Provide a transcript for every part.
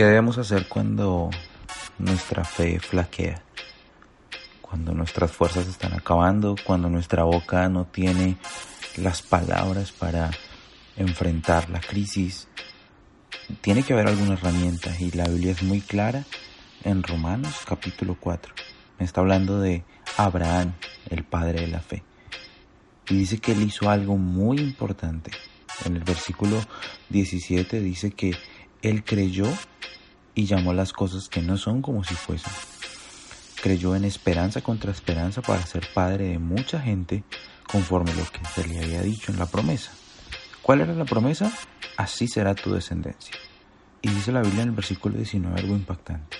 ¿Qué debemos hacer cuando nuestra fe flaquea? Cuando nuestras fuerzas están acabando, cuando nuestra boca no tiene las palabras para enfrentar la crisis. Tiene que haber alguna herramienta y la Biblia es muy clara en Romanos capítulo 4. Me está hablando de Abraham, el padre de la fe. Y dice que él hizo algo muy importante. En el versículo 17 dice que él creyó y llamó las cosas que no son como si fuesen. Creyó en esperanza contra esperanza para ser padre de mucha gente conforme lo que se le había dicho en la promesa. ¿Cuál era la promesa? Así será tu descendencia. Y dice la Biblia en el versículo 19 algo impactante,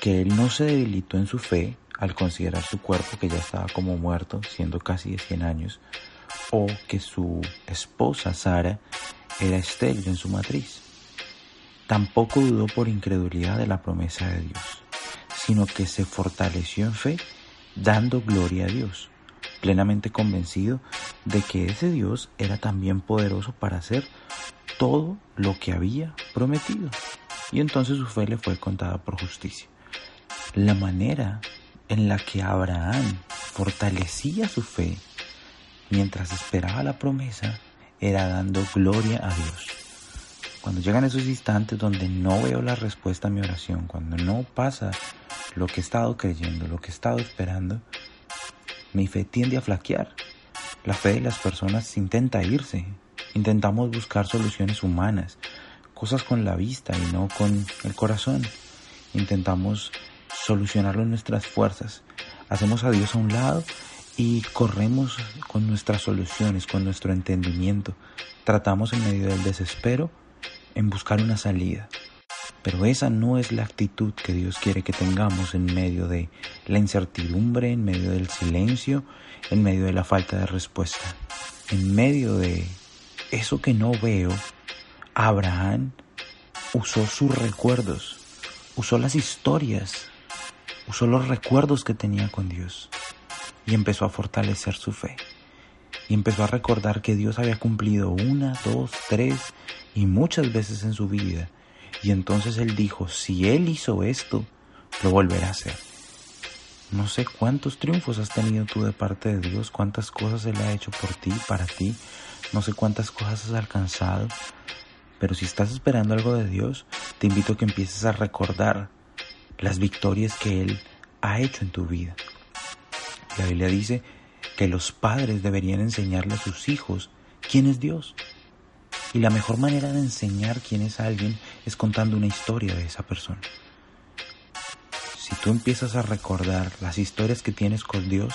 que él no se debilitó en su fe al considerar su cuerpo que ya estaba como muerto, siendo casi de 100 años, o que su esposa Sara era estéril en su matriz. Tampoco dudó por incredulidad de la promesa de Dios, sino que se fortaleció en fe, dando gloria a Dios, plenamente convencido de que ese Dios era también poderoso para hacer todo lo que había prometido. Y entonces su fe le fue contada por justicia. La manera en la que Abraham fortalecía su fe mientras esperaba la promesa era dando gloria a Dios. Cuando llegan esos instantes donde no veo la respuesta a mi oración, cuando no pasa lo que he estado creyendo, lo que he estado esperando, mi fe tiende a flaquear. La fe de las personas intenta irse. Intentamos buscar soluciones humanas, cosas con la vista y no con el corazón. Intentamos solucionarlo en nuestras fuerzas. Hacemos a Dios a un lado y corremos con nuestras soluciones, con nuestro entendimiento. Tratamos en medio del desespero en buscar una salida. Pero esa no es la actitud que Dios quiere que tengamos en medio de la incertidumbre, en medio del silencio, en medio de la falta de respuesta. En medio de eso que no veo, Abraham usó sus recuerdos, usó las historias, usó los recuerdos que tenía con Dios y empezó a fortalecer su fe. Y empezó a recordar que Dios había cumplido una, dos, tres y muchas veces en su vida. Y entonces él dijo, si él hizo esto, lo volverá a hacer. No sé cuántos triunfos has tenido tú de parte de Dios, cuántas cosas Él ha hecho por ti, para ti, no sé cuántas cosas has alcanzado, pero si estás esperando algo de Dios, te invito a que empieces a recordar las victorias que Él ha hecho en tu vida. La Biblia dice que los padres deberían enseñarle a sus hijos quién es Dios. Y la mejor manera de enseñar quién es alguien es contando una historia de esa persona. Si tú empiezas a recordar las historias que tienes con Dios,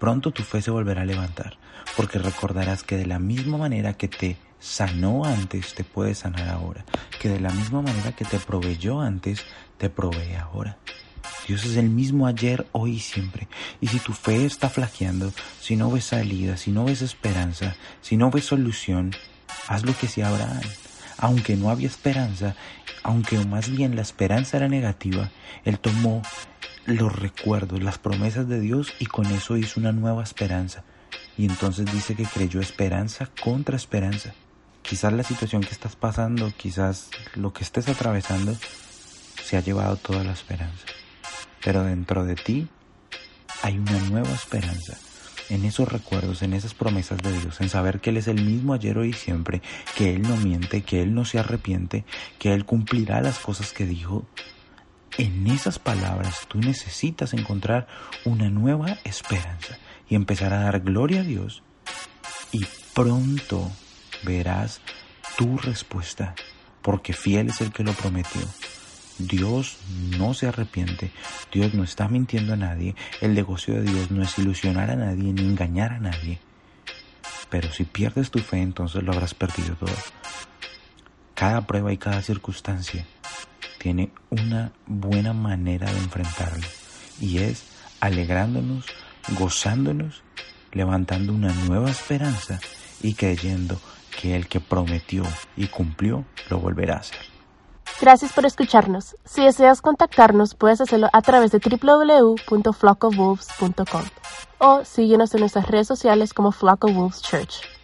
pronto tu fe se volverá a levantar, porque recordarás que de la misma manera que te sanó antes, te puede sanar ahora, que de la misma manera que te proveyó antes, te provee ahora. Dios es el mismo ayer, hoy y siempre. Y si tu fe está flaqueando, si no ves salida, si no ves esperanza, si no ves solución, haz lo que sea Abraham. Aunque no había esperanza, aunque más bien la esperanza era negativa, él tomó los recuerdos, las promesas de Dios y con eso hizo una nueva esperanza. Y entonces dice que creyó esperanza contra esperanza. Quizás la situación que estás pasando, quizás lo que estés atravesando, se ha llevado toda la esperanza. Pero dentro de ti hay una nueva esperanza. En esos recuerdos, en esas promesas de Dios, en saber que Él es el mismo ayer, hoy y siempre, que Él no miente, que Él no se arrepiente, que Él cumplirá las cosas que dijo. En esas palabras tú necesitas encontrar una nueva esperanza y empezar a dar gloria a Dios. Y pronto verás tu respuesta, porque fiel es el que lo prometió. Dios no se arrepiente, Dios no está mintiendo a nadie, el negocio de Dios no es ilusionar a nadie ni engañar a nadie. Pero si pierdes tu fe, entonces lo habrás perdido todo. Cada prueba y cada circunstancia tiene una buena manera de enfrentarlo y es alegrándonos, gozándonos, levantando una nueva esperanza y creyendo que el que prometió y cumplió lo volverá a hacer. Gracias por escucharnos. Si deseas contactarnos, puedes hacerlo a través de www.flockofwolves.com o síguenos en nuestras redes sociales como Flock of Wolves Church.